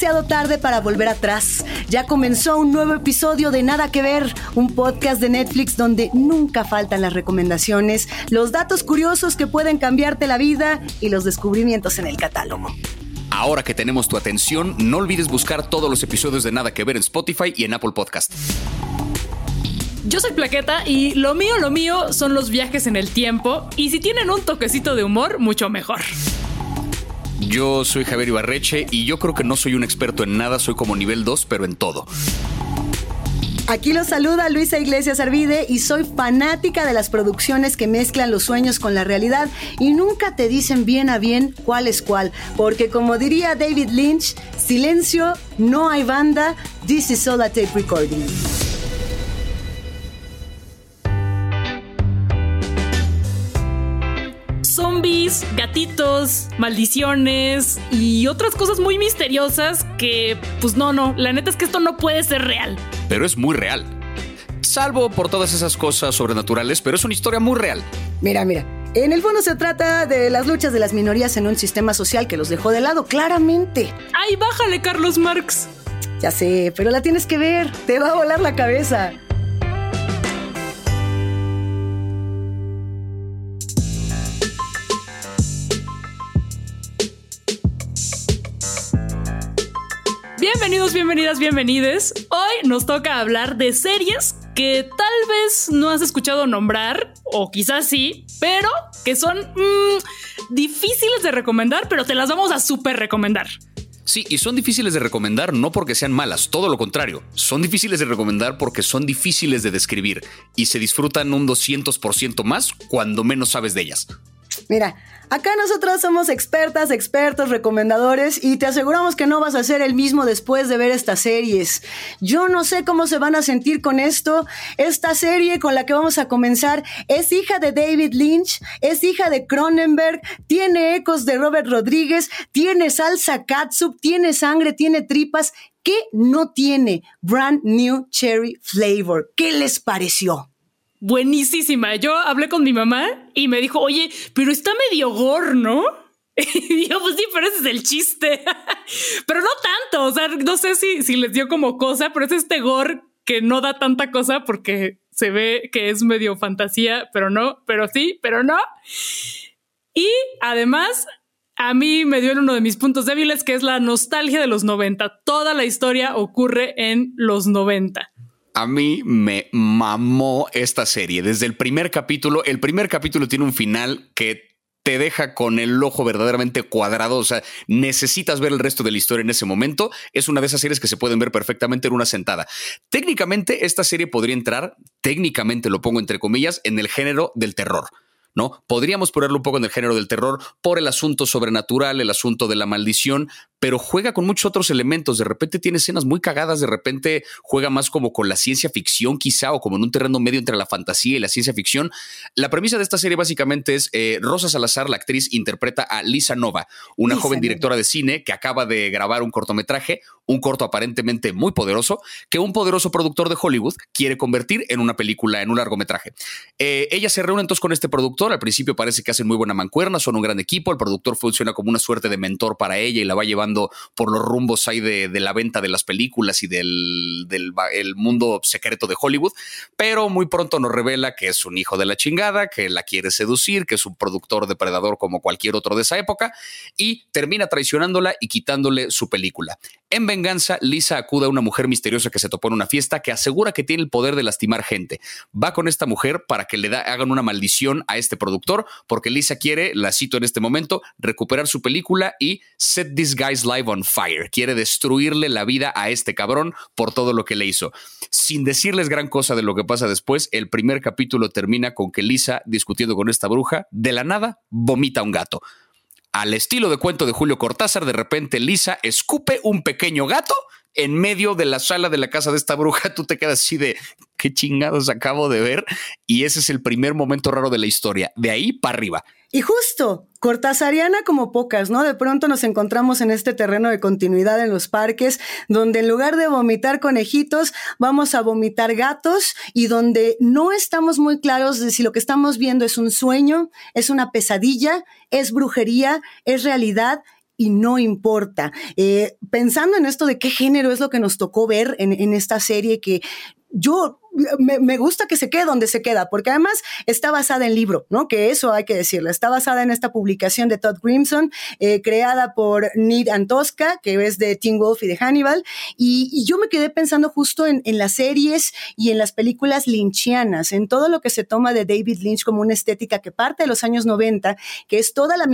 demasiado tarde para volver atrás. Ya comenzó un nuevo episodio de Nada que Ver, un podcast de Netflix donde nunca faltan las recomendaciones, los datos curiosos que pueden cambiarte la vida y los descubrimientos en el catálogo. Ahora que tenemos tu atención, no olvides buscar todos los episodios de Nada que Ver en Spotify y en Apple Podcast. Yo soy Plaqueta y lo mío, lo mío son los viajes en el tiempo y si tienen un toquecito de humor, mucho mejor. Yo soy Javier Ibarreche y yo creo que no soy un experto en nada, soy como nivel 2, pero en todo. Aquí los saluda Luisa Iglesias Arvide y soy fanática de las producciones que mezclan los sueños con la realidad y nunca te dicen bien a bien cuál es cuál, porque como diría David Lynch, silencio, no hay banda, this is all a tape recording. Zombies, gatitos, maldiciones y otras cosas muy misteriosas que, pues no, no, la neta es que esto no puede ser real. Pero es muy real. Salvo por todas esas cosas sobrenaturales, pero es una historia muy real. Mira, mira. En el fondo se trata de las luchas de las minorías en un sistema social que los dejó de lado, claramente. ¡Ay, bájale, Carlos Marx! Ya sé, pero la tienes que ver. Te va a volar la cabeza. Bienvenidos, bienvenidas, bienvenides. Hoy nos toca hablar de series que tal vez no has escuchado nombrar, o quizás sí, pero que son mmm, difíciles de recomendar, pero te las vamos a súper recomendar. Sí, y son difíciles de recomendar no porque sean malas, todo lo contrario. Son difíciles de recomendar porque son difíciles de describir y se disfrutan un 200% más cuando menos sabes de ellas. Mira, acá nosotros somos expertas, expertos, recomendadores y te aseguramos que no vas a ser el mismo después de ver estas series. Yo no sé cómo se van a sentir con esto. Esta serie con la que vamos a comenzar es hija de David Lynch, es hija de Cronenberg, tiene ecos de Robert Rodríguez, tiene salsa catsup, tiene sangre, tiene tripas. ¿Qué no tiene? Brand New Cherry Flavor. ¿Qué les pareció? Buenísima. Yo hablé con mi mamá y me dijo, oye, pero está medio gore, ¿no? Y yo, pues sí, pero ese es el chiste. pero no tanto. O sea, no sé si, si les dio como cosa, pero es este gore que no da tanta cosa porque se ve que es medio fantasía, pero no, pero sí, pero no. Y además, a mí me dio en uno de mis puntos débiles, que es la nostalgia de los 90. Toda la historia ocurre en los 90 a mí me mamó esta serie. Desde el primer capítulo, el primer capítulo tiene un final que te deja con el ojo verdaderamente cuadrado, o sea, necesitas ver el resto de la historia en ese momento. Es una de esas series que se pueden ver perfectamente en una sentada. Técnicamente, esta serie podría entrar, técnicamente lo pongo entre comillas, en el género del terror. ¿No? Podríamos ponerlo un poco en el género del terror por el asunto sobrenatural, el asunto de la maldición, pero juega con muchos otros elementos. De repente tiene escenas muy cagadas, de repente juega más como con la ciencia ficción, quizá, o como en un terreno medio entre la fantasía y la ciencia ficción. La premisa de esta serie básicamente es eh, Rosa Salazar, la actriz, interpreta a Lisa Nova, una joven directora de cine que acaba de grabar un cortometraje, un corto aparentemente muy poderoso, que un poderoso productor de Hollywood quiere convertir en una película, en un largometraje. Eh, ella se reúne entonces con este productor, al principio parece que hacen muy buena mancuerna, son un gran equipo, el productor funciona como una suerte de mentor para ella y la va llevando por los rumbos ahí de, la venta de las películas y del, el mundo secreto de Hollywood, pero muy pronto nos revela que es un hijo de la chingada, que la quiere seducir, que es un productor depredador como cualquier otro de esa época y termina traicionándola y quitándole su película. En venganza, Lisa acude a una mujer misteriosa que se topó en una fiesta que asegura que tiene el poder de lastimar gente. Va con esta mujer para que le hagan una maldición a este productor, porque Lisa quiere, la cito en este momento, recuperar su película y set this guy's life on fire. Quiere destruirle la vida a este cabrón por todo lo que le hizo. Sin decirles gran cosa de lo que pasa después, el primer capítulo termina con que Lisa, discutiendo con esta bruja, de la nada vomita un gato. Al estilo de cuento de Julio Cortázar, de repente Lisa escupe un pequeño gato en medio de la sala de la casa de esta bruja. Tú te quedas así de qué chingados acabo de ver. Y ese es el primer momento raro de la historia. De ahí para arriba. Y justo, cortázariana como pocas, ¿no? De pronto nos encontramos en este terreno de continuidad en los parques, donde en lugar de vomitar conejitos, vamos a vomitar gatos y donde no estamos muy claros de si lo que estamos viendo es un sueño, es una pesadilla, es brujería, es realidad y no importa. Eh, pensando en esto de qué género es lo que nos tocó ver en, en esta serie que yo me, gusta que se quede donde se queda, porque además está basada en libro, ¿no? Que eso hay que decirlo. Está basada en esta publicación de Todd Grimson, eh, creada por Nid Antosca, que es de Teen Wolf y de Hannibal. Y, yo me quedé pensando justo en, en, las series y en las películas lynchianas, en todo lo que se toma de David Lynch como una estética que parte de los años 90, que es toda la,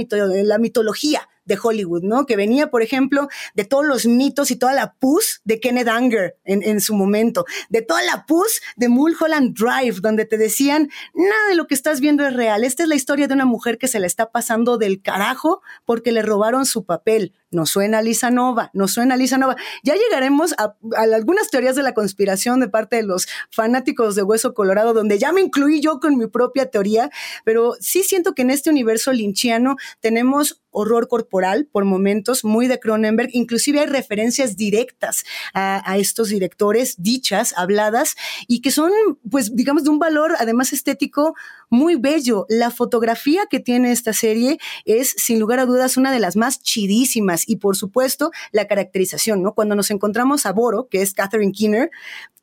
la mitología de Hollywood, ¿no? Que venía, por ejemplo, de todos los mitos y toda la pus de Kenneth Anger en, en su momento, de toda la pus de Mulholland Drive, donde te decían, nada de lo que estás viendo es real. Esta es la historia de una mujer que se la está pasando del carajo porque le robaron su papel. No suena Lisa Nova, no suena Lisa Nova. Ya llegaremos a, algunas teorías de la conspiración de parte de los fanáticos de Hueso Colorado, donde ya me incluí yo con mi propia teoría, pero sí siento que en este universo linchiano tenemos horror corporal por momentos, muy de Cronenberg, inclusive hay referencias directas a, estos directores, dichas, habladas, y que son, pues, digamos, de un valor además estético muy bello. La fotografía que tiene esta serie es, sin lugar a dudas, una de las más chidísimas y por supuesto la caracterización, ¿no? Cuando nos encontramos a Boro, que es Catherine Keener,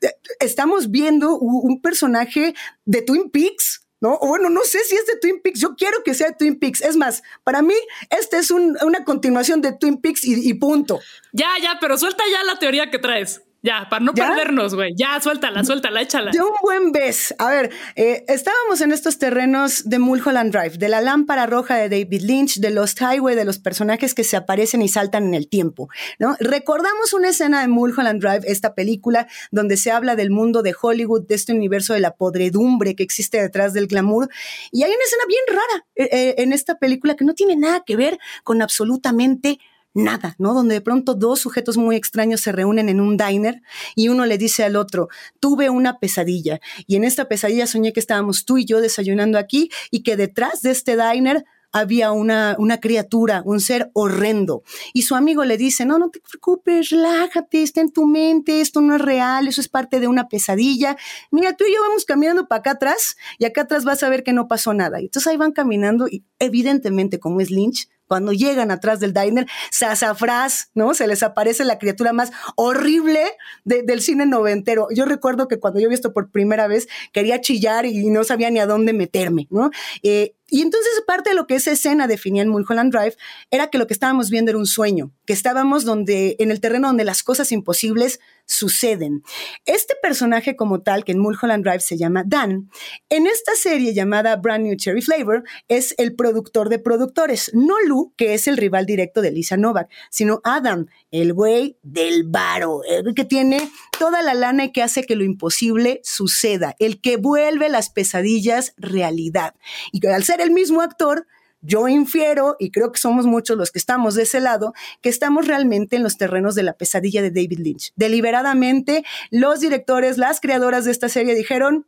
eh, estamos viendo un personaje de Twin Peaks, ¿no? Bueno, no sé si es de Twin Peaks, yo quiero que sea de Twin Peaks. Es más, para mí, este es una continuación de Twin Peaks y punto. Ya, ya, pero suelta ya la teoría que traes. Ya, para no perdernos, güey. Ya, suéltala, suéltala, échala. De un buen vez. A ver, eh, estábamos en estos terrenos de Mulholland Drive, de la lámpara roja de David Lynch, de Lost Highway, de los personajes que se aparecen y saltan en el tiempo, ¿no? Recordamos una escena de Mulholland Drive, esta película, donde se habla del mundo de Hollywood, de este universo de la podredumbre que existe detrás del glamour. Y hay una escena bien rara eh, eh, en esta película que no tiene nada que ver con absolutamente nada, ¿no? Donde de pronto dos sujetos muy extraños se reúnen en un diner y uno le dice al otro, tuve una pesadilla y en esta pesadilla soñé que estábamos tú y yo desayunando aquí y que detrás de este diner había una, una criatura, un ser horrendo. Y su amigo le dice, no, no te preocupes, relájate, está en tu mente, esto no es real, eso es parte de una pesadilla. Mira, tú y yo vamos caminando para acá atrás y acá atrás vas a ver que no pasó nada. Y entonces ahí van caminando y evidentemente como es Lynch, cuando llegan atrás del diner, sasafrás, ¿no? Se les aparece la criatura más horrible del cine noventero. Yo recuerdo que cuando yo vi esto por primera vez, quería chillar y no sabía ni a dónde meterme, ¿no? Eh, y entonces parte de lo que esa escena definía en Mulholland Drive era que lo que estábamos viendo era un sueño, que estábamos donde, en el terreno donde las cosas imposibles suceden. Este personaje como tal, que en Mulholland Drive se llama Dan, en esta serie llamada Brand New Cherry Flavor, es el productor de productores, no Lou, que es el rival directo de Lisa Novak, sino Adam, el güey del varo, el que tiene toda la lana y que hace que lo imposible suceda, el que vuelve las pesadillas realidad. Y al ser el mismo actor, yo infiero, y creo que somos muchos los que estamos de ese lado, que estamos realmente en los terrenos de la pesadilla de David Lynch. Deliberadamente, los directores, las creadoras de esta serie dijeron,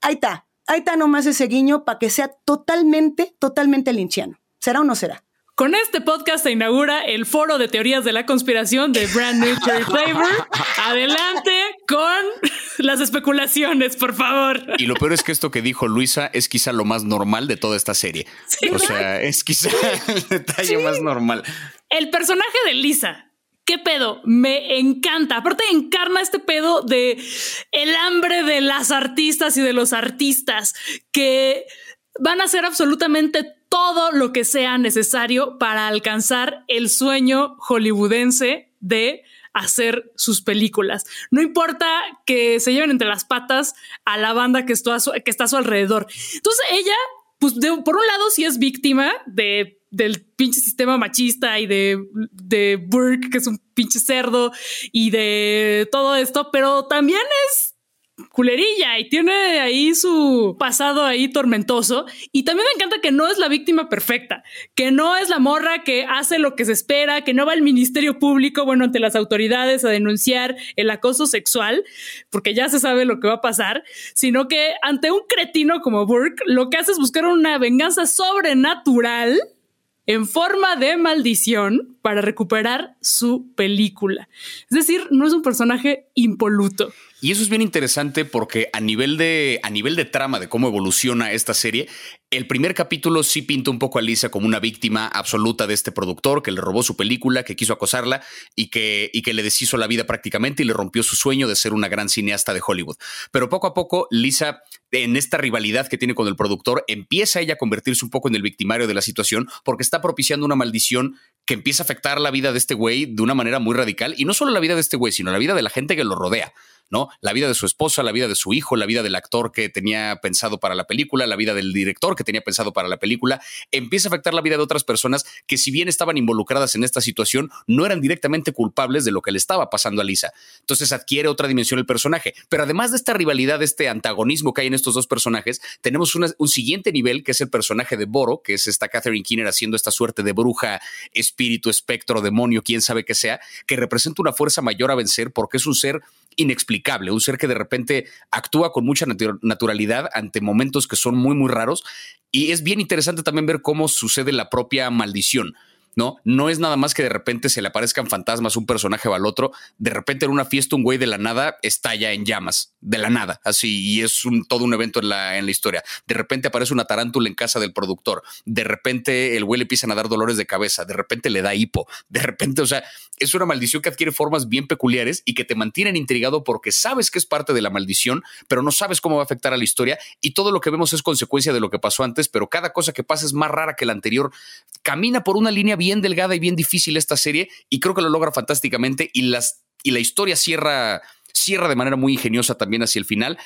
ahí está, ahí está nomás ese guiño para que sea totalmente, totalmente lynchiano. ¿Será o no será? Con este podcast se inaugura el foro de teorías de la conspiración de Brand New Cherry Flavor. Adelante con las especulaciones, por favor. Y lo peor es que esto que dijo Luisa es quizá lo más normal de toda esta serie. o sea, es quizá el detalle más normal. El personaje de Lisa, ¿Qué pedo? Me encanta. Aparte encarna este pedo de el hambre de las artistas y de los artistas que van a hacer absolutamente todo lo que sea necesario para alcanzar el sueño hollywoodense de hacer sus películas. No importa que se lleven entre las patas a la banda que está a su, que está a su alrededor. Entonces ella, pues por un lado sí es víctima de del pinche sistema machista y de, de Burke, que es un pinche cerdo, y de todo esto, pero también es culerilla y tiene ahí su pasado ahí tormentoso. Y también me encanta que no es la víctima perfecta, que no es la morra que hace lo que se espera, que no va al Ministerio Público, bueno, ante las autoridades a denunciar el acoso sexual, porque ya se sabe lo que va a pasar, sino que ante un cretino como Burke, lo que hace es buscar una venganza sobrenatural en forma de maldición para recuperar su película. Es decir, no es un personaje impoluto. Y eso es bien interesante porque a nivel de, a nivel de trama de cómo evoluciona esta serie, el primer capítulo sí pinta un poco a Lisa como una víctima absoluta de este productor que le robó su película, que quiso acosarla y que, y que le deshizo la vida prácticamente y le rompió su sueño de ser una gran cineasta de Hollywood. Pero poco a poco, Lisa, en esta rivalidad que tiene con el productor, empieza ella a convertirse un poco en el victimario de la situación porque está propiciando una maldición que empieza a afectar la vida de este güey de una manera muy radical y no solo la vida de este güey, sino la vida de la gente que lo rodea. ¿No? La vida de su esposa, la vida de su hijo, la vida del actor que tenía pensado para la película, la vida del director que tenía pensado para la película, empieza a afectar la vida de otras personas que si bien estaban involucradas en esta situación, no eran directamente culpables de lo que le estaba pasando a Lisa. Entonces adquiere otra dimensión el personaje. Pero además de esta rivalidad, de este antagonismo que hay en estos dos personajes, tenemos un siguiente nivel que es el personaje de Boro, que es esta Catherine Keener haciendo esta suerte de bruja, espíritu, espectro, demonio, quién sabe que sea, que representa una fuerza mayor a vencer porque es un ser inexplicable, un ser que de repente actúa con mucha naturalidad ante momentos que son muy, muy raros. Y es bien interesante también ver cómo sucede la propia maldición. ¿No? No es nada más que de repente se le aparezcan fantasmas un personaje o al otro. De repente en una fiesta un güey de la nada estalla en llamas, de la nada, así, y es un, todo un evento en la, en la historia. De repente aparece una tarántula en casa del productor. De repente el güey le empiezan a dar dolores de cabeza. De repente le da hipo. De repente, o sea, es una maldición que adquiere formas bien peculiares y que te mantienen intrigado porque sabes que es parte de la maldición, pero no sabes cómo va a afectar a la historia y todo lo que vemos es consecuencia de lo que pasó antes, pero cada cosa que pasa es más rara que la anterior. Camina por una línea bien delgada y bien difícil esta serie y creo que lo logra fantásticamente y, las, y la historia cierra, cierra de manera muy ingeniosa también hacia el final.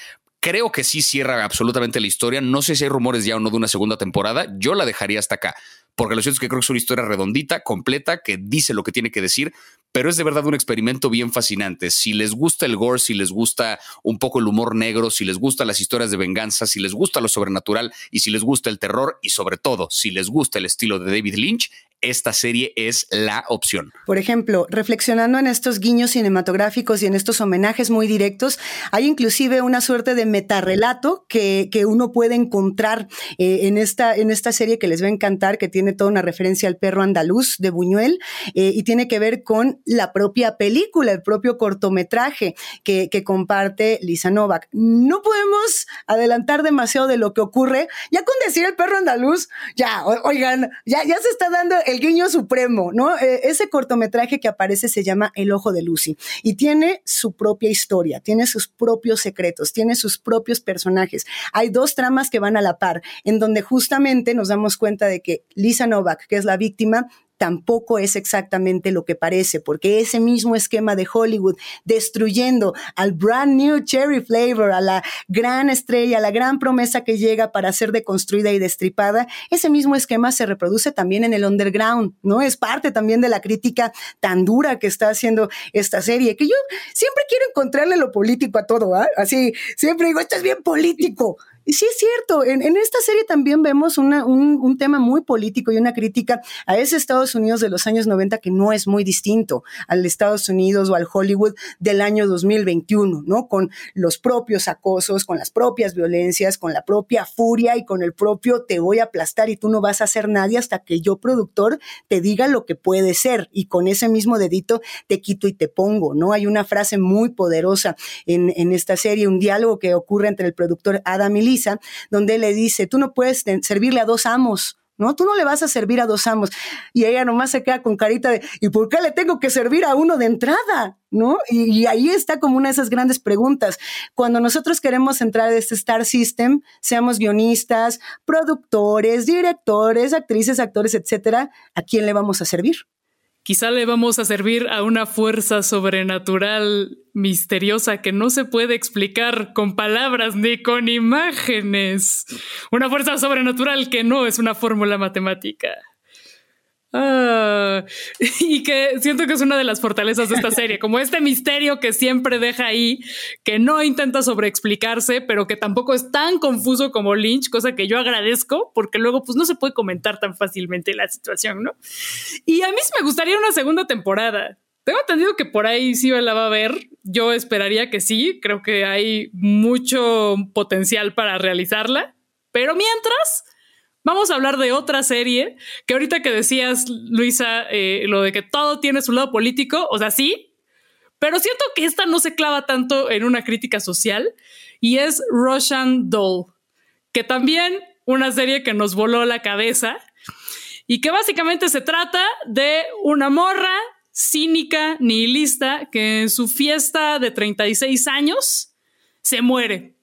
Creo que sí cierra absolutamente la historia. No sé si hay rumores ya o no de una segunda temporada. Yo la dejaría hasta acá porque lo cierto es que creo que es una historia redondita, completa, que dice lo que tiene que decir, pero es de verdad un experimento bien fascinante. Si les gusta el gore, si les gusta un poco el humor negro, si les gustan las historias de venganza, si les gusta lo sobrenatural y si les gusta el terror y sobre todo si les gusta el estilo de David Lynch, esta serie es la opción. Por ejemplo, reflexionando en estos guiños cinematográficos y en estos homenajes muy directos, hay inclusive una suerte de metarrelato que, que uno puede encontrar eh, en, esta, en esta serie que les va a encantar, que tiene toda una referencia al perro andaluz de Buñuel eh, y tiene que ver con la propia película, el propio cortometraje que, comparte Lisa Novak. No podemos adelantar demasiado de lo que ocurre. Ya con decir el perro andaluz, ya, oigan, ya, ya se está dando el guiño supremo, ¿no? Eh, ese cortometraje que aparece se llama El Ojo de Lucy y tiene su propia historia, tiene sus propios secretos, tiene sus propios personajes. Hay dos tramas que van a la par, en donde justamente nos damos cuenta de que Lisa Novak, que es la víctima, tampoco es exactamente lo que parece, porque ese mismo esquema de Hollywood destruyendo al brand new cherry flavor, a la gran estrella, a la gran promesa que llega para ser deconstruida y destripada, ese mismo esquema se reproduce también en el underground, ¿no? Es parte también de la crítica tan dura que está haciendo esta serie, que yo siempre quiero encontrarle lo político a todo, ¿ah? Así, siempre digo, esto es bien político. Sí es cierto, en, esta serie también vemos un, tema muy político y una crítica a ese Estados Unidos de los años 90 que no es muy distinto al Estados Unidos o al Hollywood del año 2021, ¿no? Con los propios acosos, con las propias violencias, con la propia furia y con el propio te voy a aplastar y tú no vas a hacer nadie hasta que yo, productor, te diga lo que puede ser y con ese mismo dedito te quito y te pongo, ¿no? Hay una frase muy poderosa en, en esta serie, un diálogo que ocurre entre el productor Adam y Lee donde le dice, tú no puedes servirle a dos amos. ¿no? Tú no le vas a servir a dos amos. Y ella nomás se queda con carita de, ¿y por qué le tengo que servir a uno de entrada? ¿No? Y, ahí está como una de esas grandes preguntas. Cuando nosotros queremos entrar a este Star System, seamos guionistas, productores, directores, actrices, actores, etcétera, ¿a quién le vamos a servir? Quizá le vamos a servir a una fuerza sobrenatural misteriosa que no se puede explicar con palabras ni con imágenes. Una fuerza sobrenatural que no es una fórmula matemática. Ah, y que siento que es una de las fortalezas de esta serie, como este misterio que siempre deja ahí, que no intenta sobreexplicarse, pero que tampoco es tan confuso como Lynch, cosa que yo agradezco, porque luego pues no se puede comentar tan fácilmente la situación, ¿no? Y a mí sí me gustaría una segunda temporada. Tengo entendido que por ahí sí la va a ver. Yo esperaría que sí. Creo que hay mucho potencial para realizarla. Pero mientras, Vamos a hablar de otra serie que ahorita que decías, Luisa, eh, lo de que todo tiene su lado político, o sea, sí, pero siento que esta no se clava tanto en una crítica social y es Russian Doll, que también una serie que nos voló la cabeza y que básicamente se trata de una morra cínica, nihilista, que en su fiesta de 36 años se muere.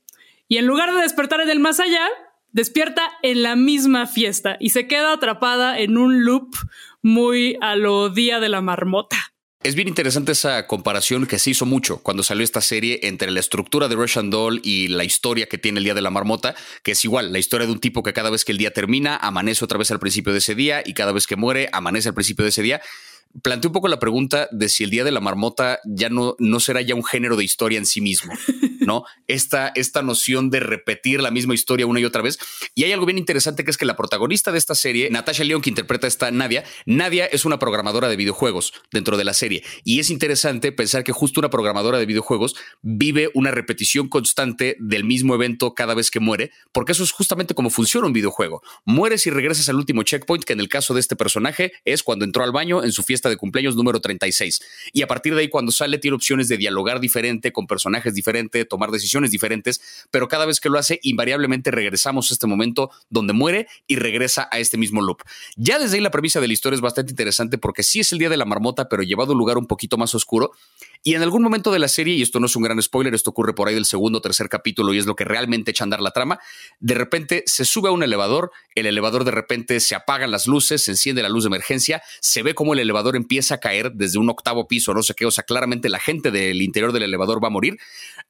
Y en lugar de despertar en el más allá, despierta en la misma fiesta y se queda atrapada en un loop muy a lo día de la marmota. Es bien interesante esa comparación que se hizo mucho cuando salió esta serie entre la estructura de Russian Doll y la historia que tiene el Día de la Marmota, que es igual, la historia de un tipo que cada vez que el día termina, amanece otra vez al principio de ese día y cada vez que muere, amanece al principio de ese día planteé un poco la pregunta de si el Día de la Marmota ya no, no será ya un género de historia en sí mismo, ¿no? Esta, esta noción de repetir la misma historia una y otra vez. Y hay algo bien interesante que es que la protagonista de esta serie, Natasha León, que interpreta a esta Nadia, Nadia es una programadora de videojuegos dentro de la serie. Y es interesante pensar que justo una programadora de videojuegos vive una repetición constante del mismo evento cada vez que muere, porque eso es justamente como funciona un videojuego. Mueres y regresas al último checkpoint, que en el caso de este personaje es cuando entró al baño en su fiesta de cumpleaños número 36. Y a partir de ahí, cuando sale, tiene opciones de dialogar diferente, con personajes diferentes, tomar decisiones diferentes, pero cada vez que lo hace, invariablemente regresamos a este momento donde muere y regresa a este mismo loop. Ya desde ahí la premisa de la historia es bastante interesante porque sí es el día de la marmota, pero llevado a un lugar un poquito más oscuro. Y en algún momento de la serie, y esto no es un gran spoiler, esto ocurre por ahí del segundo o tercer capítulo y es lo que realmente echa a andar la trama, de repente se sube a un elevador, el elevador de repente se apagan las luces, se enciende la luz de emergencia, se ve como el elevador empieza a caer desde un octavo piso, no sé qué, o sea, claramente la gente del interior del elevador va a morir.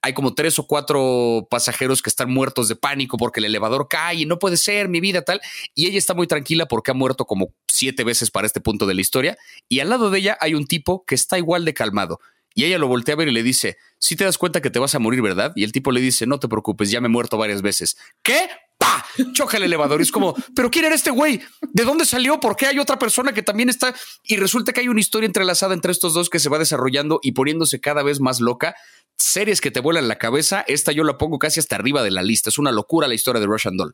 Hay como tres o cuatro pasajeros que están muertos de pánico porque el elevador cae y no puede ser mi vida tal, y ella está muy tranquila porque ha muerto como siete veces para este punto de la historia, y al lado de ella hay un tipo que está igual de calmado y ella lo voltea a ver y le dice, si te das cuenta que te vas a morir, ¿verdad? Y el tipo le dice, no te preocupes, ya me he muerto varias veces. ¿Qué? Choca el elevador. Y es como, ¿pero quién era este güey? ¿De dónde salió? ¿Por qué hay otra persona que también está? Y resulta que hay una historia entrelazada entre estos dos que se va desarrollando y poniéndose cada vez más loca. Series que te vuelan la cabeza. Esta yo la pongo casi hasta arriba de la lista. Es una locura la historia de Russian Doll.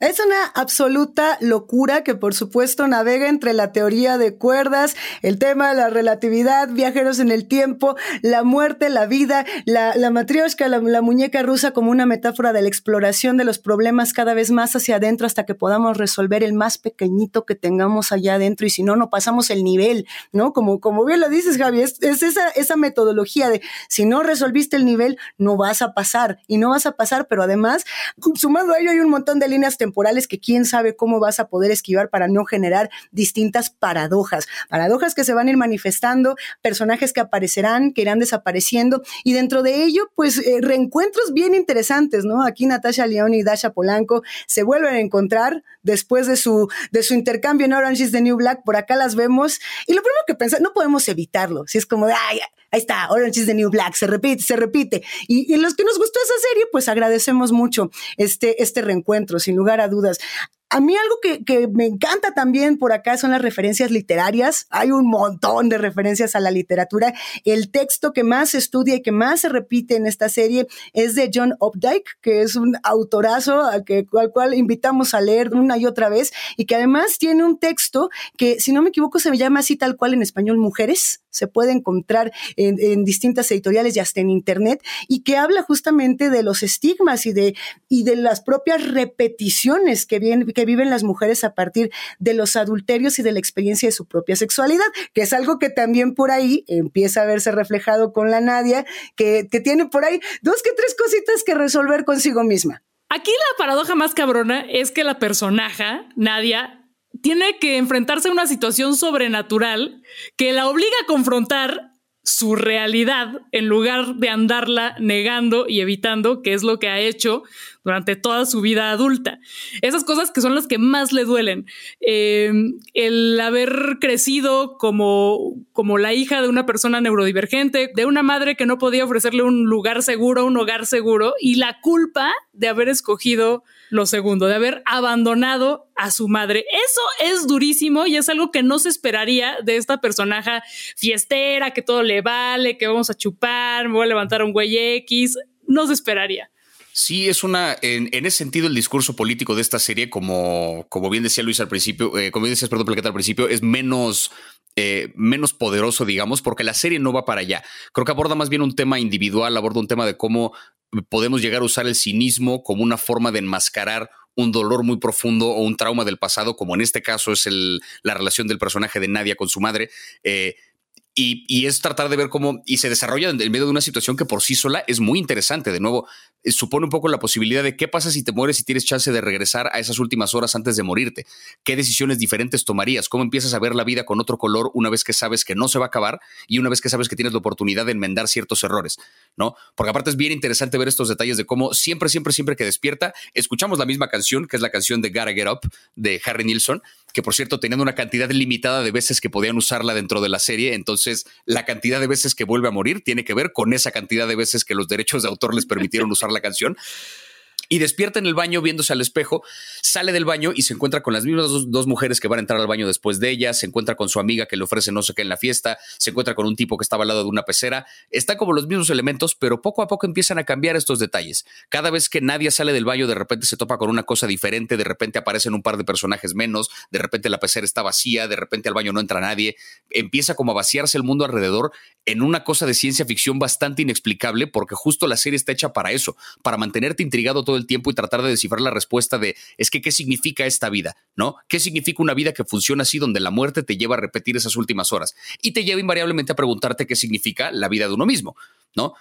Es una absoluta locura que por supuesto navega entre la teoría de cuerdas, el tema de la relatividad, viajeros en el tiempo, la muerte, la vida, la, la la, muñeca rusa como una metáfora de la exploración de los problemas cada vez más hacia adentro hasta que podamos resolver el más pequeñito que tengamos allá adentro y si no, no pasamos el nivel, ¿no? Como, como bien lo dices, Javi, es, es esa, esa metodología de si no resolviste el nivel, no vas a pasar y no vas a pasar, pero además, sumado a ello hay un montón de líneas temporales que quién sabe cómo vas a poder esquivar para no generar distintas paradojas. Paradojas que se van a ir manifestando, personajes que aparecerán, que irán desapareciendo y dentro de ello, pues eh, reencuentros bien interesantes, ¿no? Aquí Natasha León y Dasha Polanco se vuelven a encontrar después de su, de su intercambio en Orange is the New Black. Por acá las vemos y lo primero que pensar, no podemos evitarlo. Si es como de, ay, ahí está, Orange is the New Black, se repite, se repite. Y, y los que nos gustó esa serie, pues agradecemos mucho este, este reencuentro, sin lugar a dudas. A mí algo que, que, me encanta también por acá son las referencias literarias. Hay un montón de referencias a la literatura. El texto que más se estudia y que más se repite en esta serie es de John Updike, que es un autorazo al, al cual invitamos a leer una y otra vez y que además tiene un texto que, si no me equivoco, se llama así tal cual en español Mujeres. Se puede encontrar en, distintas editoriales y hasta en internet y que habla justamente de los estigmas y de, y de las propias repeticiones que que viven las mujeres a partir de los adulterios y de la experiencia de su propia sexualidad, que es algo que también por ahí empieza a verse reflejado con la Nadia, que, que tiene por ahí dos que tres cositas que resolver consigo misma. Aquí la paradoja más cabrona es que la personaje, Nadia, tiene que enfrentarse a una situación sobrenatural que la obliga a confrontar su realidad en lugar de andarla negando y evitando, que es lo que ha hecho durante toda su vida adulta. Esas cosas que son las que más le duelen. Eh, el haber crecido como, como la hija de una persona neurodivergente, de una madre que no podía ofrecerle un lugar seguro, un hogar seguro, y la culpa de haber escogido lo segundo, de haber abandonado a su madre. Eso es durísimo y es algo que no se esperaría de esta personaje fiestera, que todo le vale, que vamos a chupar, me voy a levantar un güey X. No se esperaría. Sí, es una, en, ese sentido, el discurso político de esta serie, como, como bien decía Luis al principio, eh, como bien decías, perdón, Plaqueta al principio, es menos eh, menos poderoso, digamos, porque la serie no va para allá. Creo que aborda más bien un tema individual, aborda un tema de cómo podemos llegar a usar el cinismo como una forma de enmascarar un dolor muy profundo o un trauma del pasado, como en este caso es la relación del personaje de Nadia con su madre. Eh, y, es tratar de ver cómo, y se desarrolla en medio de una situación que por sí sola es muy interesante. De nuevo, eh, supone un poco la posibilidad de qué pasa si te mueres y tienes chance de regresar a esas últimas horas antes de morirte. ¿Qué decisiones diferentes tomarías? ¿Cómo empiezas a ver la vida con otro color una vez que sabes que no se va a acabar y una vez que sabes que tienes la oportunidad de enmendar ciertos errores? ¿No? Porque aparte es bien interesante ver estos detalles de cómo siempre, siempre, siempre que despierta, escuchamos la misma canción, que es la canción de Gotta Get Up de Harry Nilsson, que por cierto teniendo una cantidad limitada de veces que podían usarla dentro de la serie, entonces la cantidad de veces que vuelve a morir tiene que ver con esa cantidad de veces que los derechos de autor les permitieron usar la canción y despierta en el baño viéndose al espejo, sale del baño y se encuentra con las mismas dos, mujeres que van a entrar al baño después de ella, se encuentra con su amiga que le ofrece no sé qué en la fiesta, se encuentra con un tipo que estaba al lado de una pecera, está como los mismos elementos, pero poco a poco empiezan a cambiar estos detalles. Cada vez que nadie sale del baño, de repente se topa con una cosa diferente, de repente aparecen un par de personajes menos, de repente la pecera está vacía, de repente al baño no entra nadie, empieza como a vaciarse el mundo alrededor en una cosa de ciencia ficción bastante inexplicable porque justo la serie está hecha para eso, para mantenerte intrigado todo el tiempo y tratar de descifrar la respuesta de es que qué significa esta vida, ¿no? ¿Qué significa una vida que funciona así donde la muerte te lleva a repetir esas últimas horas y te lleva invariablemente a preguntarte qué significa la vida de uno mismo, ¿no?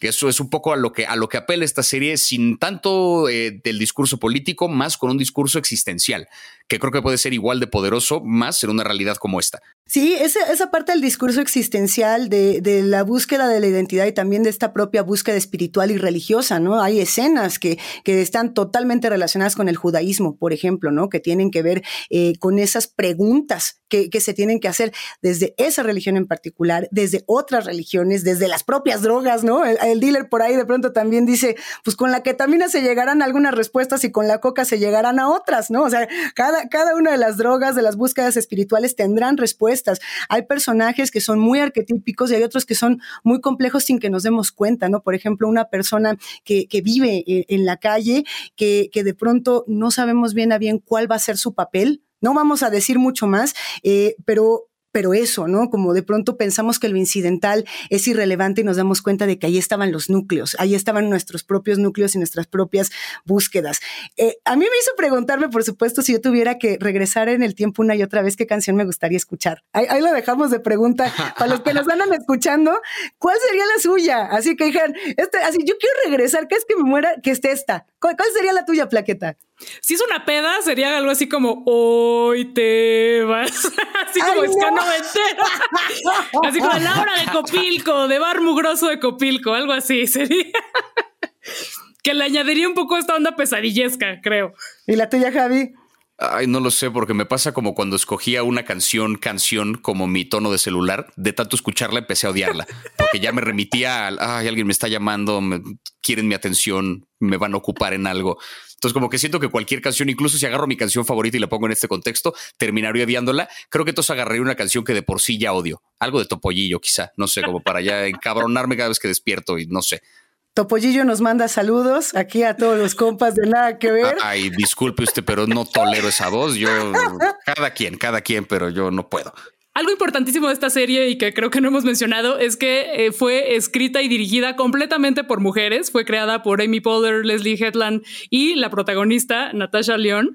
Que eso es un poco a lo que, a lo que apela esta serie, sin tanto eh, del discurso político, más con un discurso existencial, que creo que puede ser igual de poderoso, más en una realidad como esta. Sí, esa, esa parte del discurso existencial, de, de, la búsqueda de la identidad y también de esta propia búsqueda espiritual y religiosa, ¿no? Hay escenas que, que están totalmente relacionadas con el judaísmo, por ejemplo, ¿no? Que tienen que ver eh, con esas preguntas que, que, se tienen que hacer desde esa religión en particular, desde otras religiones, desde las propias drogas, ¿no? El, el dealer por ahí de pronto también dice, pues con la ketamina se llegarán algunas respuestas y con la coca se llegarán a otras, ¿no? O sea, cada, cada una de las drogas, de las búsquedas espirituales tendrán respuestas hay personajes que son muy arquetípicos y hay otros que son muy complejos sin que nos demos cuenta, ¿no? Por ejemplo, una persona que, vive eh, en la calle, que, que de pronto no sabemos bien a bien cuál va a ser su papel, no vamos a decir mucho más, eh, pero pero eso, ¿no? Como de pronto pensamos que lo incidental es irrelevante y nos damos cuenta de que ahí estaban los núcleos, ahí estaban nuestros propios núcleos y nuestras propias búsquedas. Eh, a mí me hizo preguntarme, por supuesto, si yo tuviera que regresar en el tiempo una y otra vez, qué canción me gustaría escuchar. Ahí, lo dejamos de pregunta para los que nos andan escuchando, ¿cuál sería la suya? Así que dijeron, este, así, yo quiero regresar, ¿qué es que me muera? Que esté esta. ¿Cuál, sería la tuya, plaqueta? Si es una peda, sería algo así como hoy te vas. Así como escano así como la hora de Copilco, de bar mugroso de Copilco, algo así sería. que le añadiría un poco esta onda pesadillesca, creo. ¿Y la tuya, Javi? Ay, no lo sé, porque me pasa como cuando escogía una canción, canción como mi tono de celular, de tanto escucharla empecé a odiarla, porque ya me remitía al, ay, alguien me está llamando, me, quieren mi atención, me van a ocupar en algo. Entonces, como que siento que cualquier canción, incluso si agarro mi canción favorita y la pongo en este contexto, terminaría odiándola. Creo que entonces agarré una canción que de por sí ya odio. Algo de Topollillo, quizá, no sé, como para ya encabronarme cada vez que despierto y no sé. Topollillo nos manda saludos aquí a todos los compas de nada que ver. Ay, disculpe usted, pero no tolero esa voz. Yo, cada quien, cada quien, pero yo no puedo. Algo importantísimo de esta serie y que creo que no hemos mencionado es que eh, fue escrita y dirigida completamente por mujeres. Fue creada por Amy Poehler, Leslie Hetland y la protagonista Natasha León.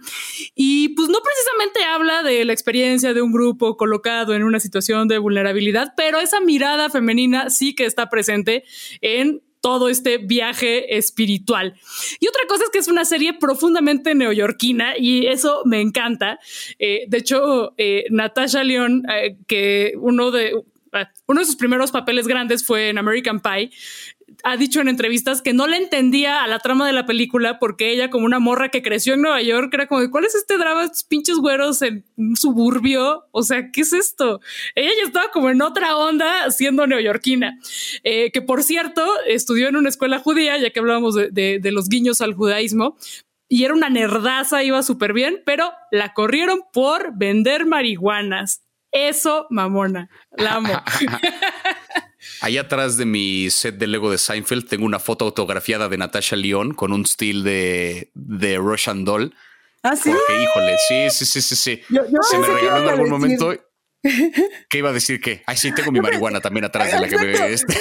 Y pues no precisamente habla de la experiencia de un grupo colocado en una situación de vulnerabilidad, pero esa mirada femenina sí que está presente en todo este viaje espiritual. Y otra cosa es que es una serie profundamente neoyorquina y eso me encanta. Eh, de hecho, eh, Natasha León, eh, que uno de, uno de sus primeros papeles grandes fue en American Pie, ha dicho en entrevistas que no le entendía a la trama de la película porque ella como una morra que creció en Nueva York era como, ¿cuál es este drama? Estos pinches güeros en un suburbio. O sea, ¿qué es esto? Ella ya estaba como en otra onda siendo neoyorquina, eh, que por cierto estudió en una escuela judía, ya que hablábamos de, de los guiños al judaísmo, y era una nerdaza, iba súper bien, pero la corrieron por vender marihuanas. Eso, mamona, la amo. Ahí atrás de mi set de Lego de Seinfeld tengo una foto autografiada de Natasha León con un steel de, de Russian Doll. Ah, sí. Porque, híjole, sí, sí, sí, sí, sí. Se me regaló en algún momento ¿Qué iba a decir que? Ay, sí, tengo mi marihuana también atrás de la que me. Este,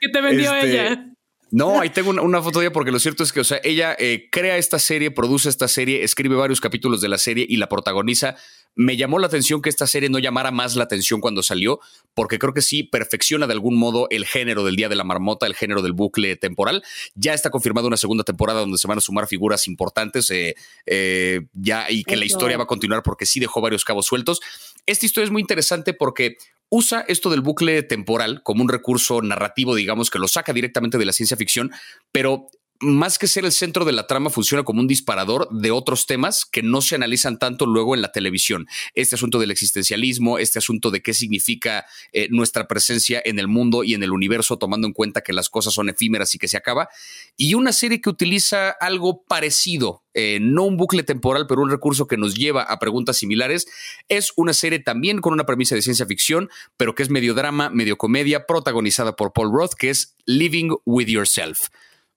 que te vendió este, ella. No, ahí tengo una, foto de ella porque lo cierto es que, o sea, ella eh, crea esta serie, produce esta serie, escribe varios capítulos de la serie y la protagoniza. Me llamó la atención que esta serie no llamara más la atención cuando salió, porque creo que sí perfecciona de algún modo el género del Día de la Marmota, el género del bucle temporal. Ya está confirmada una segunda temporada donde se van a sumar figuras importantes eh, eh, ya y que la historia va a continuar porque sí dejó varios cabos sueltos. Esta historia es muy interesante porque usa esto del bucle temporal como un recurso narrativo, digamos, que lo saca directamente de la ciencia ficción, pero más que ser el centro de la trama, funciona como un disparador de otros temas que no se analizan tanto luego en la televisión. Este asunto del existencialismo, este asunto de qué significa eh, nuestra presencia en el mundo y en el universo, tomando en cuenta que las cosas son efímeras y que se acaba. Y una serie que utiliza algo parecido, eh, no un bucle temporal, pero un recurso que nos lleva a preguntas similares. Es una serie también con una premisa de ciencia ficción, pero que es medio drama, medio comedia, protagonizada por Paul Roth, que es Living with Yourself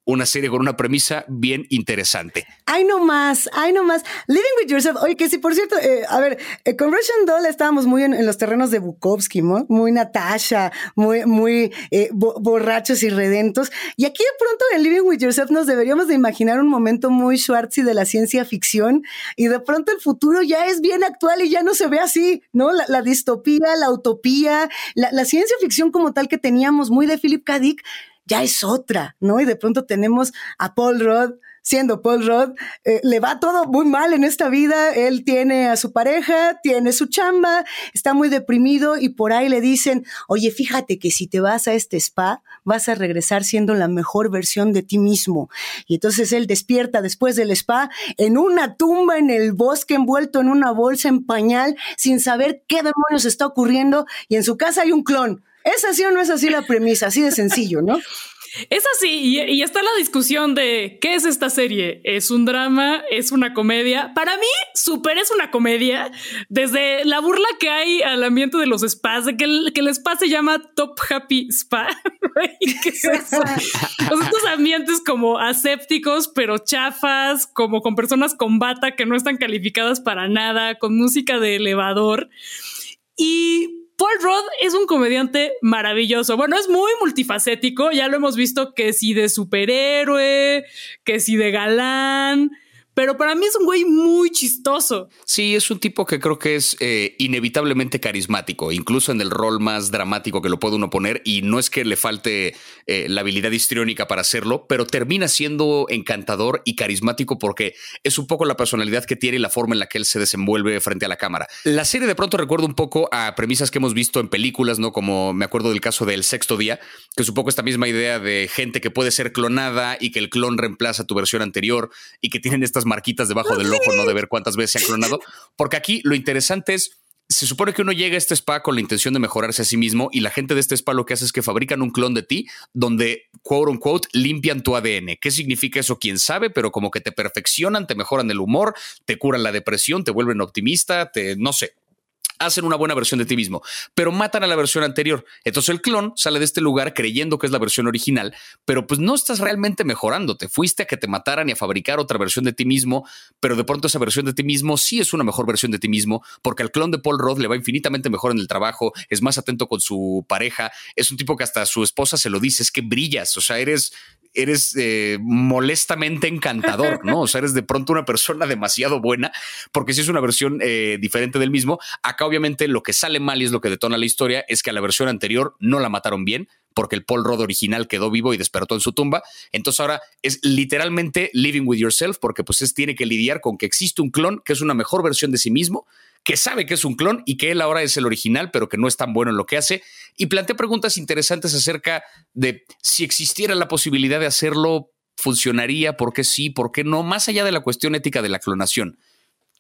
una serie con una premisa bien interesante. Ay, no más, ay, no más. Living with Yourself. Oye, que sí, por cierto, eh, a ver, eh, con Russian Doll estábamos muy en, los terrenos de Bukowski, ¿no? Muy Natasha, muy, muy eh, borrachos y redentos. Y aquí de pronto en Living with Yourself nos deberíamos de imaginar un momento muy Schwartzy de la ciencia ficción y de pronto el futuro ya es bien actual y ya no se ve así, ¿no? La, distopía, la utopía, la, la ciencia ficción como tal que teníamos muy de Philip K. Dick ya es otra, ¿no? Y de pronto tenemos a Paul Rudd siendo Paul Rudd, eh, le va todo muy mal en esta vida, él tiene a su pareja, tiene su chamba, está muy deprimido y por ahí le dicen, oye, fíjate que si te vas a este spa, vas a regresar siendo la mejor versión de ti mismo. Y entonces él despierta después del spa en una tumba en el bosque envuelto en una bolsa en pañal, sin saber qué demonios está ocurriendo y en su casa hay un clon ¿Es así o no es así la premisa? Así de sencillo, ¿no? Es así, y, está la discusión de qué es esta serie. ¿Es un drama? ¿Es una comedia? Para mí, súper es una comedia. Desde la burla que hay al ambiente de los spas, de que el, que el spa se llama Top Happy Spa. ¿Qué es eso? estos ambientes como asépticos, pero chafas, como con personas con bata que no están calificadas para nada, con música de elevador. Y Paul Rudd es un comediante maravilloso. Bueno, es muy multifacético. Ya lo hemos visto que si de superhéroe, que si de galán, pero para mí es un güey muy chistoso. Sí, es un tipo que creo que es eh, inevitablemente carismático, incluso en el rol más dramático que lo puede uno poner, y no es que le falte eh, la habilidad histriónica para hacerlo, pero termina siendo encantador y carismático porque es un poco la personalidad que tiene y la forma en la que él se desenvuelve frente a la cámara. La serie de pronto recuerda un poco a premisas que hemos visto en películas, ¿no? Como me acuerdo del caso del sexto día, que es un poco esta misma idea de gente que puede ser clonada y que el clon reemplaza tu versión anterior y que tienen estas marquitas debajo del ojo, ¿no? De ver cuántas veces se han clonado. Porque aquí lo interesante es se supone que uno llega a este spa con la intención de mejorarse a sí mismo y la gente de este spa lo que hace es que fabrican un clon de ti donde, quote unquote, limpian tu ADN. ¿Qué significa eso? Quién sabe, pero como que te perfeccionan, te mejoran el humor, te curan la depresión, te vuelven optimista, te, no sé, hacen una buena versión de ti mismo, pero matan a la versión anterior. Entonces el clon sale de este lugar creyendo que es la versión original, pero pues no estás realmente mejorando. Te fuiste a que te mataran y a fabricar otra versión de ti mismo, pero de pronto esa versión de ti mismo sí es una mejor versión de ti mismo, porque al clon de Paul Roth le va infinitamente mejor en el trabajo, es más atento con su pareja, es un tipo que hasta su esposa se lo dice, es que brillas, o sea, eres eres eh, molestamente encantador, ¿no? O sea, eres de pronto una persona demasiado buena, porque si es una versión eh, diferente del mismo, obviamente lo que sale mal y es lo que detona la historia es que a la versión anterior no la mataron bien, porque el Paul Rudd original quedó vivo y despertó en su tumba. Entonces ahora es literalmente living with yourself, porque pues es, tiene que lidiar con que existe un clon que es una mejor versión de sí mismo que sabe que es un clon y que él ahora es el original, pero que no es tan bueno en lo que hace, y plantea preguntas interesantes acerca de si existiera la posibilidad de hacerlo, funcionaría, por qué sí, por qué no, más allá de la cuestión ética de la clonación.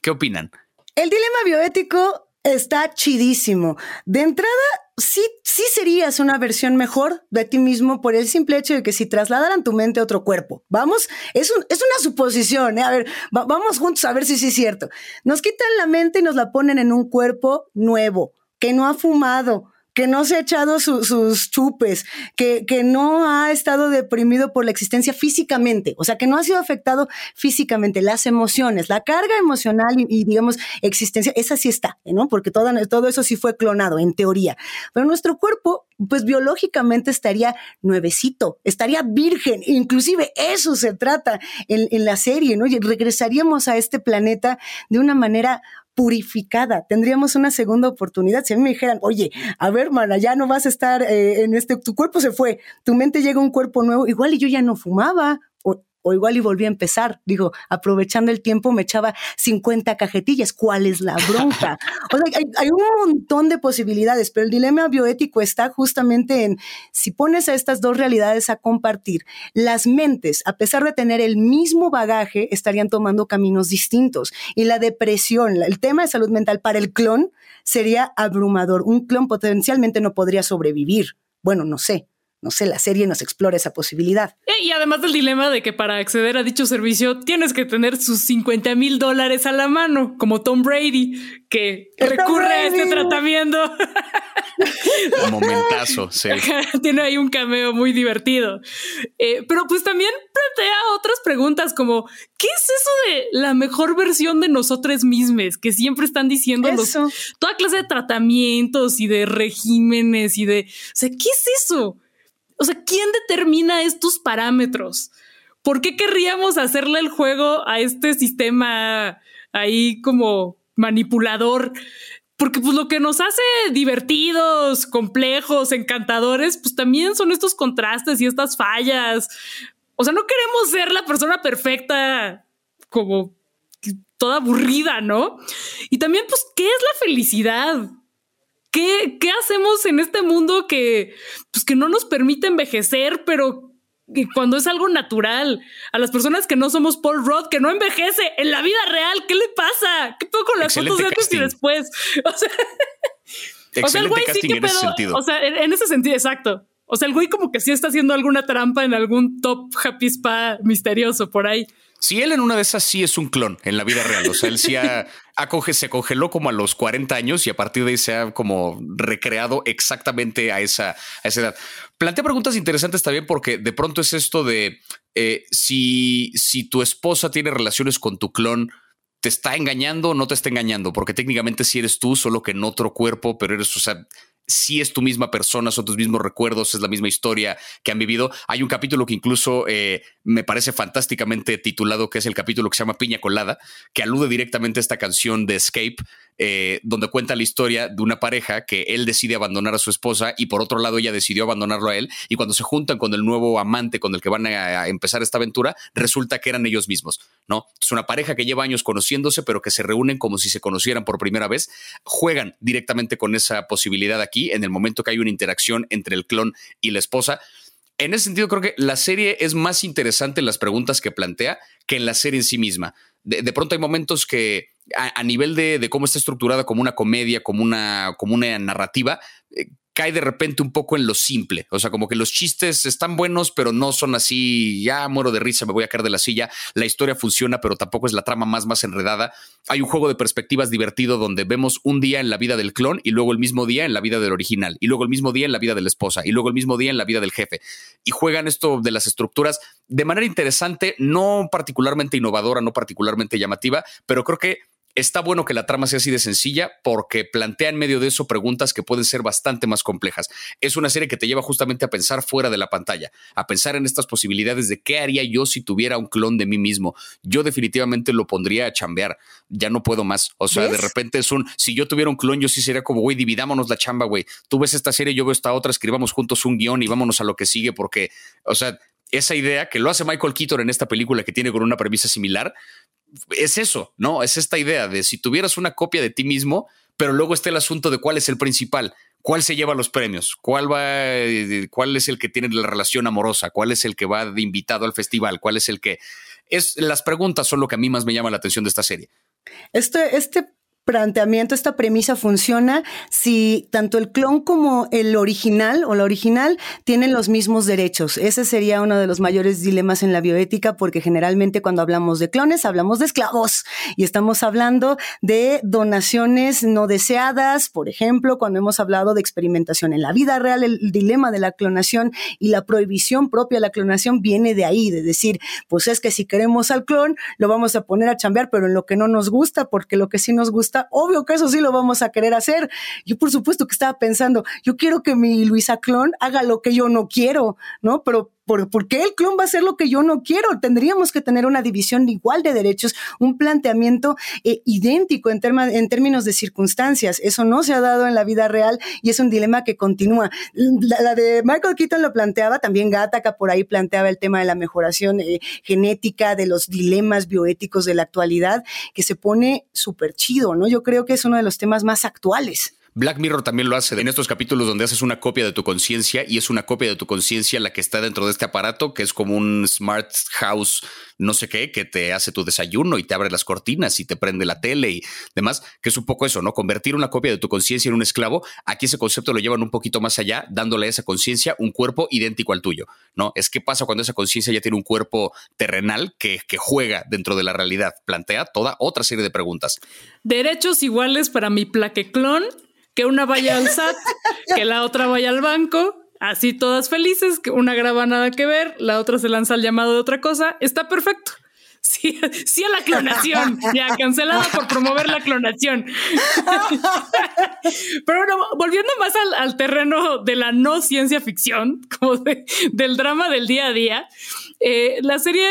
¿Qué opinan? El dilema bioético está chidísimo. De entrada, sí, sí serías una versión mejor de ti mismo por el simple hecho de que si trasladaran tu mente a otro cuerpo. Vamos, es, es una suposición. ¿eh? A ver, vamos juntos a ver si sí es cierto. Nos quitan la mente y nos la ponen en un cuerpo nuevo, que no ha fumado, que no se ha echado sus chupes, que, que no ha estado deprimido por la existencia físicamente, o sea, que no ha sido afectado físicamente, las emociones, la carga emocional y, digamos, existencia, esa sí está, ¿no? Porque todo, todo eso sí fue clonado, en teoría. Pero nuestro cuerpo, pues biológicamente estaría nuevecito, estaría virgen, inclusive eso se trata en, en la serie, ¿no? Y regresaríamos a este planeta de una manera purificada. Tendríamos una segunda oportunidad. Si a mí me dijeran, oye, a ver, mana, ya no vas a estar eh, en este, tu cuerpo se fue, tu mente llega a un cuerpo nuevo, igual y yo ya no fumaba, o igual y volví a empezar. Digo, aprovechando el tiempo me echaba 50 cajetillas. ¿Cuál es la bronca? O sea, hay, un montón de posibilidades, pero el dilema bioético está justamente en si pones a estas dos realidades a compartir, las mentes, a pesar de tener el mismo bagaje, estarían tomando caminos distintos. Y la depresión, el tema de salud mental para el clon sería abrumador. Un clon potencialmente no podría sobrevivir. Bueno, no sé, no sé, la serie nos explora esa posibilidad. Y además del dilema de que para acceder a dicho servicio tienes que tener sus 50 mil dólares a la mano, como Tom Brady, que recurre a este tratamiento. Un momentazo, sí. Tiene ahí un cameo muy divertido. Eh, pero pues también plantea otras preguntas como, ¿qué es eso de la mejor versión de nosotros mismos? Que siempre están diciendo toda clase de tratamientos y de regímenes y de, o sea, ¿qué es eso? O sea, ¿quién determina estos parámetros? ¿Por qué querríamos hacerle el juego a este sistema ahí como manipulador? Porque pues lo que nos hace divertidos, complejos, encantadores, pues también son estos contrastes y estas fallas. O sea, no queremos ser la persona perfecta como toda aburrida, ¿no? Y también, pues, ¿qué es la felicidad? ¿Qué, hacemos en este mundo que, pues, que no nos permite envejecer, pero cuando es algo natural, a las personas que no somos Paul Rudd, que no envejece en la vida real, ¿qué le pasa? ¿Qué poco con las fotos de antes y después? O sea, el güey sí que O sea, en, ese sentido, exacto. O sea, el güey como que sí está haciendo alguna trampa en algún top happy spa misterioso por ahí. Si él en una de esas sí es un clon en la vida real, o sea, él sí se congeló como a los 40 años y a partir de ahí se ha como recreado exactamente a esa, a esa edad. Plantea preguntas interesantes también porque de pronto es esto de eh, si, si tu esposa tiene relaciones con tu clon, ¿te está engañando o no te está engañando? Porque técnicamente sí eres tú, solo que en otro cuerpo, pero eres, o sea, si es tu misma persona, son tus mismos recuerdos, es la misma historia que han vivido. Hay un capítulo que incluso eh, me parece fantásticamente titulado, que es el capítulo que se llama Piña Colada, que alude directamente a esta canción de Escape, eh, donde cuenta la historia de una pareja que él decide abandonar a su esposa y por otro lado ella decidió abandonarlo a él y cuando se juntan con el nuevo amante con el que van a, empezar esta aventura, resulta que eran ellos mismos, ¿no? Es una pareja que lleva años conociéndose, pero que se reúnen como si se conocieran por primera vez, juegan directamente con esa posibilidad aquí en el momento que hay una interacción entre el clon y la esposa. En ese sentido, creo que la serie es más interesante en las preguntas que plantea que en la serie en sí misma. de pronto hay momentos que a, nivel de, cómo está estructurada como una comedia, como una, como una narrativa, eh, cae de repente un poco en lo simple. O sea, como que los chistes están buenos, pero no son así, ya muero de risa, me voy a caer de la silla. La historia funciona, pero tampoco es la trama más, más enredada. Hay un juego de perspectivas divertido donde vemos un día en la vida del clon y luego el mismo día en la vida del original y luego el mismo día en la vida de la esposa y luego el mismo día en la vida del jefe. Y juegan esto de las estructuras de manera interesante, no particularmente innovadora, no particularmente llamativa, pero creo que está bueno que la trama sea así de sencilla porque plantea en medio de eso preguntas que pueden ser bastante más complejas. Es una serie que te lleva justamente a pensar fuera de la pantalla, a pensar en estas posibilidades de qué haría yo si tuviera un clon de mí mismo. Yo definitivamente lo pondría a chambear. Ya no puedo más. O sea, de repente es un, si yo tuviera un clon, yo sí sería como, güey, dividámonos la chamba, güey. Tú ves esta serie, yo veo esta otra, escribamos juntos un guion y vámonos a lo que sigue porque, o sea, esa idea que lo hace Michael Keaton en esta película que tiene con una premisa similar, es eso, ¿no? Es esta idea de si tuvieras una copia de ti mismo, pero luego está el asunto de cuál es el principal, cuál se lleva los premios, cuál va, cuál es el que tiene la relación amorosa, cuál es el que va de invitado al festival, cuál es el que es las preguntas son lo que a mí más me llama la atención de esta serie. Este, este planteamiento, esta premisa funciona si tanto el clon como el original o la original tienen los mismos derechos. Ese sería uno de los mayores dilemas en la bioética porque generalmente cuando hablamos de clones hablamos de esclavos y estamos hablando de donaciones no deseadas, por ejemplo, cuando hemos hablado de experimentación en la vida real, el dilema de la clonación y la prohibición propia de la clonación viene de ahí, de decir, pues es que si queremos al clon, lo vamos a poner a chambear, pero en lo que no nos gusta, porque lo que sí nos gusta obvio que eso sí lo vamos a querer hacer. Yo por supuesto que estaba pensando, yo quiero que mi Luisa Clon haga lo que yo no quiero, ¿no? Pero ¿Por, qué el clon va a hacer lo que yo no quiero? Tendríamos que tener una división igual de derechos, un planteamiento eh, idéntico en, términos de circunstancias. Eso no se ha dado en la vida real y es un dilema que continúa. La, de Michael Keaton lo planteaba, también Gattaca por ahí planteaba el tema de la mejoración eh, genética, de los dilemas bioéticos de la actualidad, que se pone súper chido, ¿no? Yo creo que es uno de los temas más actuales. Black Mirror también lo hace en estos capítulos donde haces una copia de tu conciencia y es una copia de tu conciencia la que está dentro de este aparato, que es como un smart house, no sé qué, que te hace tu desayuno y te abre las cortinas y te prende la tele y demás, que es un poco eso, ¿no? Convertir una copia de tu conciencia en un esclavo. Aquí ese concepto lo llevan un poquito más allá, dándole a esa conciencia un cuerpo idéntico al tuyo, ¿no? Es qué pasa cuando esa conciencia ya tiene un cuerpo terrenal que, que juega dentro de la realidad. Plantea toda otra serie de preguntas. Derechos iguales para mi plaqueclón que una vaya al SAT, que la otra vaya al banco, así todas felices, que una graba nada que ver, la otra se lanza al llamado de otra cosa, está perfecto. Sí, a la clonación, ya cancelada por promover la clonación. Pero bueno, volviendo más al, terreno de la no ciencia ficción, como del drama del día a día, eh, la serie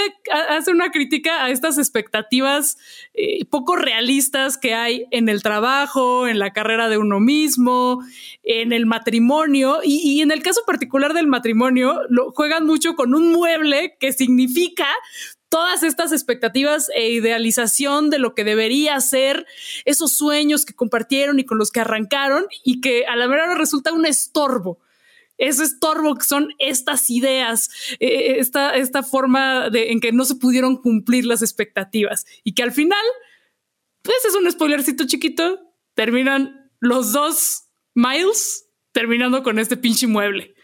hace una crítica a estas expectativas eh, poco realistas que hay en el trabajo, en la carrera de uno mismo, en el matrimonio y, y en el caso particular del matrimonio, lo juegan mucho con un mueble que significa todas estas expectativas e idealización de lo que debería ser, esos sueños que compartieron y con los que arrancaron y que a la verdad resulta un estorbo ese estorbo que son estas ideas, eh, esta, esta forma de, en que no se pudieron cumplir las expectativas y que al final, pues es un spoilercito chiquito, terminan los dos Miles terminando con este pinche mueble.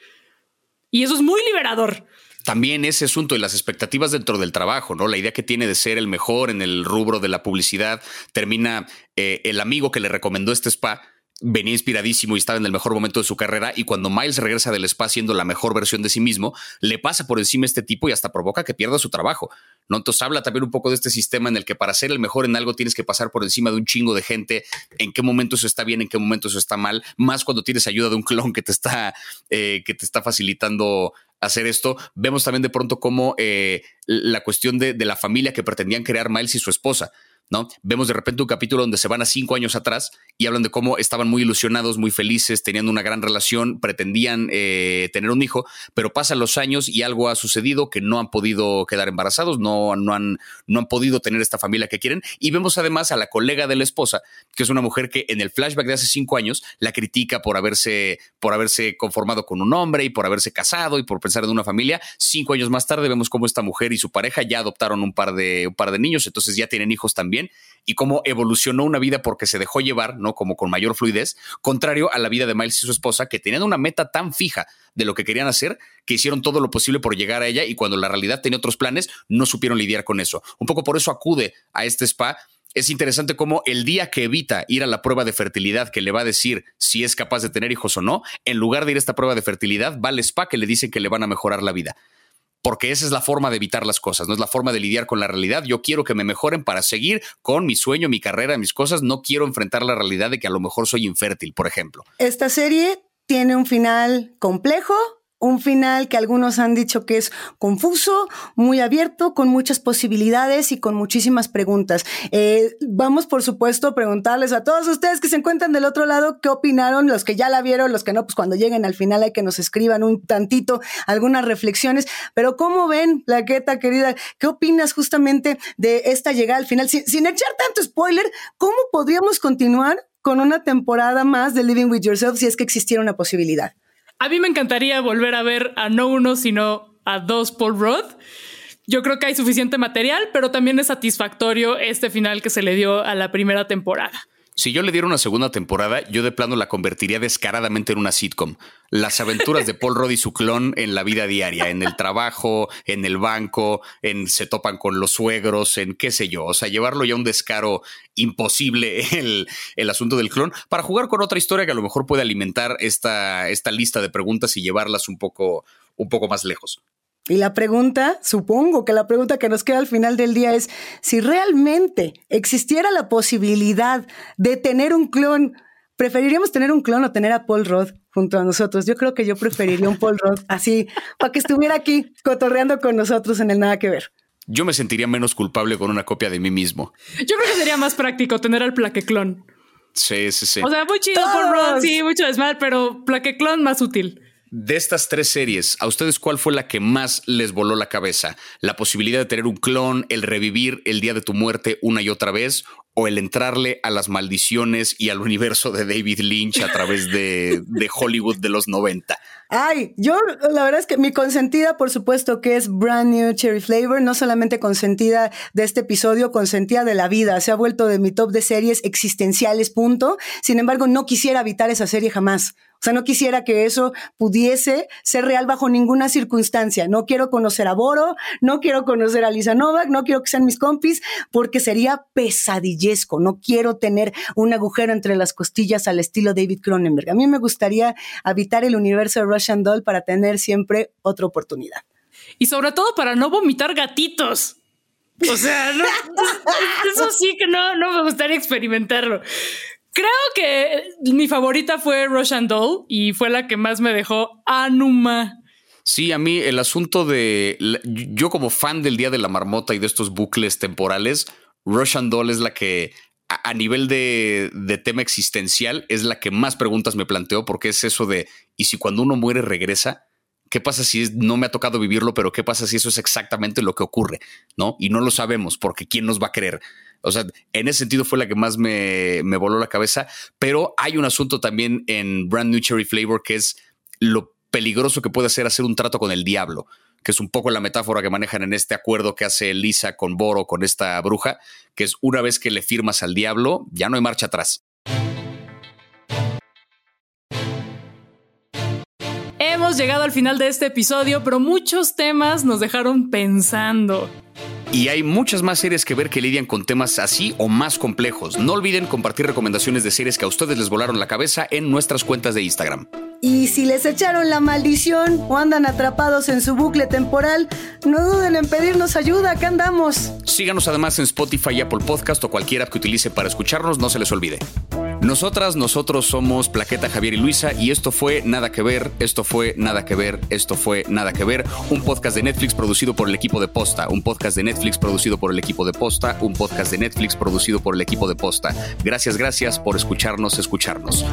Y eso es muy liberador también ese asunto de las expectativas dentro del trabajo, ¿no? La idea que tiene de ser el mejor en el rubro de la publicidad, termina eh, el amigo que le recomendó este spa venía inspiradísimo y estaba en el mejor momento de su carrera y cuando Miles regresa del spa siendo la mejor versión de sí mismo, le pasa por encima este tipo y hasta provoca que pierda su trabajo. ¿no? Entonces habla también un poco de este sistema en el que para ser el mejor en algo tienes que pasar por encima de un chingo de gente, en qué momento eso está bien, en qué momento eso está mal, más cuando tienes ayuda de un clon que te está, eh, que te está facilitando hacer esto. Vemos también de pronto cómo eh, la cuestión de, de, la familia que pretendían crear Miles y su esposa. ¿No? Vemos de repente un capítulo donde se van a cinco años atrás y hablan de cómo estaban muy ilusionados, muy felices, teniendo una gran relación, pretendían eh, tener un hijo, pero pasan los años y algo ha sucedido que no han podido quedar embarazados, no, no, han, no han podido tener esta familia que quieren. Y vemos además a la colega de la esposa, que es una mujer que en el flashback de hace cinco años la critica por haberse, por haberse conformado con un hombre y por haberse casado y por pensar en una familia. Cinco años más tarde vemos cómo esta mujer y su pareja ya adoptaron un par de, un par de niños, entonces ya tienen hijos también y cómo evolucionó una vida porque se dejó llevar, ¿no? Como con mayor fluidez, contrario a la vida de Miles y su esposa, que tenían una meta tan fija de lo que querían hacer, que hicieron todo lo posible por llegar a ella y cuando la realidad tenía otros planes, no supieron lidiar con eso. Un poco por eso acude a este spa es interesante cómo el día que evita ir a la prueba de fertilidad que le va a decir si es capaz de tener hijos o no, en lugar de ir a esta prueba de fertilidad, va al spa que le dicen que le van a mejorar la vida porque esa es la forma de evitar las cosas, no es la forma de lidiar con la realidad. Yo quiero que me mejoren para seguir con mi sueño, mi carrera, mis cosas. No quiero enfrentar la realidad de que a lo mejor soy infértil, por ejemplo. Esta serie tiene un final complejo, un final que algunos han dicho que es confuso, muy abierto, con muchas posibilidades y con muchísimas preguntas. Eh, vamos, por supuesto, a preguntarles a todos ustedes que se encuentran del otro lado qué opinaron, los que ya la vieron, los que no, pues cuando lleguen al final hay que nos escriban un tantito algunas reflexiones. Pero ¿cómo ven, Plaqueta querida? ¿Qué opinas justamente de esta llegada al final? Sin, sin echar tanto spoiler, ¿cómo podríamos continuar con una temporada más de Living with Yourself si es que existiera una posibilidad? A mí me encantaría volver a ver a no uno, sino a dos Paul Roth. Yo creo que hay suficiente material, pero también es satisfactorio este final que se le dio a la primera temporada. Si yo le diera una segunda temporada, yo de plano la convertiría descaradamente en una sitcom. Las aventuras de Paul Rudd y su clon en la vida diaria, en el trabajo, en el banco, en se topan con los suegros, en qué sé yo. O sea, llevarlo ya a un descaro imposible el, el asunto del clon para jugar con otra historia que a lo mejor puede alimentar esta, esta lista de preguntas y llevarlas un poco, un poco más lejos. Y la pregunta, supongo que la pregunta que nos queda al final del día es, si realmente existiera la posibilidad de tener un clon, ¿preferiríamos tener un clon o tener a Paul Rudd junto a nosotros? Yo creo que yo preferiría un Paul Rudd así, para que estuviera aquí cotorreando con nosotros en el nada que ver. Yo me sentiría menos culpable con una copia de mí mismo. Yo creo que sería más práctico tener al plaqueclon. Sí, sí, sí. O sea, muy chido Paul Rudd, sí, mucho desmadre, pero plaqueclon más útil. De estas tres series, ¿a ustedes cuál fue la que más les voló la cabeza? ¿La posibilidad de tener un clon, el revivir el día de tu muerte una y otra vez? ¿O el entrarle a las maldiciones y al universo de David Lynch a través de, Hollywood de los 90? Ay, yo la verdad es que mi consentida, por supuesto, que es Brand New Cherry Flavor, no solamente consentida de este episodio, consentida de la vida. Se ha vuelto de mi top de series existenciales, punto. Sin embargo, no quisiera evitar esa serie jamás. O sea, no quisiera que eso pudiese ser real bajo ninguna circunstancia. No quiero conocer a Boro, no quiero conocer a Lisa Novak, no quiero que sean mis compis, porque sería pesadillesco. No quiero tener un agujero entre las costillas al estilo David Cronenberg. A mí me gustaría habitar el universo de Russian Doll para tener siempre otra oportunidad. Y sobre todo para no vomitar gatitos. O sea, eso sí que no, no me gustaría experimentarlo. Creo que mi favorita fue Roshan Doll y fue la que más me dejó Anuma. Sí, a mí el asunto de yo como fan del Día de la Marmota y de estos bucles temporales, Roshan Doll es la que a, nivel de, de, tema existencial es la que más preguntas me planteó porque es eso de, ¿y si cuando uno muere regresa? ¿Qué pasa si no me ha tocado vivirlo, pero qué pasa si eso es exactamente lo que ocurre? ¿No? Y no lo sabemos porque ¿quién nos va a creer? O sea, en ese sentido fue la que más me, me voló la cabeza, pero hay un asunto también en Brand New Cherry Flavor que es lo peligroso que puede ser hacer un trato con el diablo, que es un poco la metáfora que manejan en este acuerdo que hace Lisa con Boro, con esta bruja, que es una vez que le firmas al diablo, ya no hay marcha atrás. Hemos llegado al final de este episodio, pero muchos temas nos dejaron pensando. Y hay muchas más series que ver que lidian con temas así o más complejos. No olviden compartir recomendaciones de series que a ustedes les volaron la cabeza en nuestras cuentas de Instagram. Y si les echaron la maldición o andan atrapados en su bucle temporal, no duden en pedirnos ayuda, acá andamos. Síganos además en Spotify Apple Podcast o cualquiera que utilice para escucharnos, no se les olvide. Nosotras, nosotros somos Plaqueta Javier y Luisa y esto fue Nada que ver, esto fue Nada que ver, esto fue Nada que ver, un podcast de Netflix producido por el equipo de Posta, un podcast de Netflix producido por el equipo de Posta, un podcast de Netflix producido por el equipo de Posta. Gracias, gracias por escucharnos, escucharnos.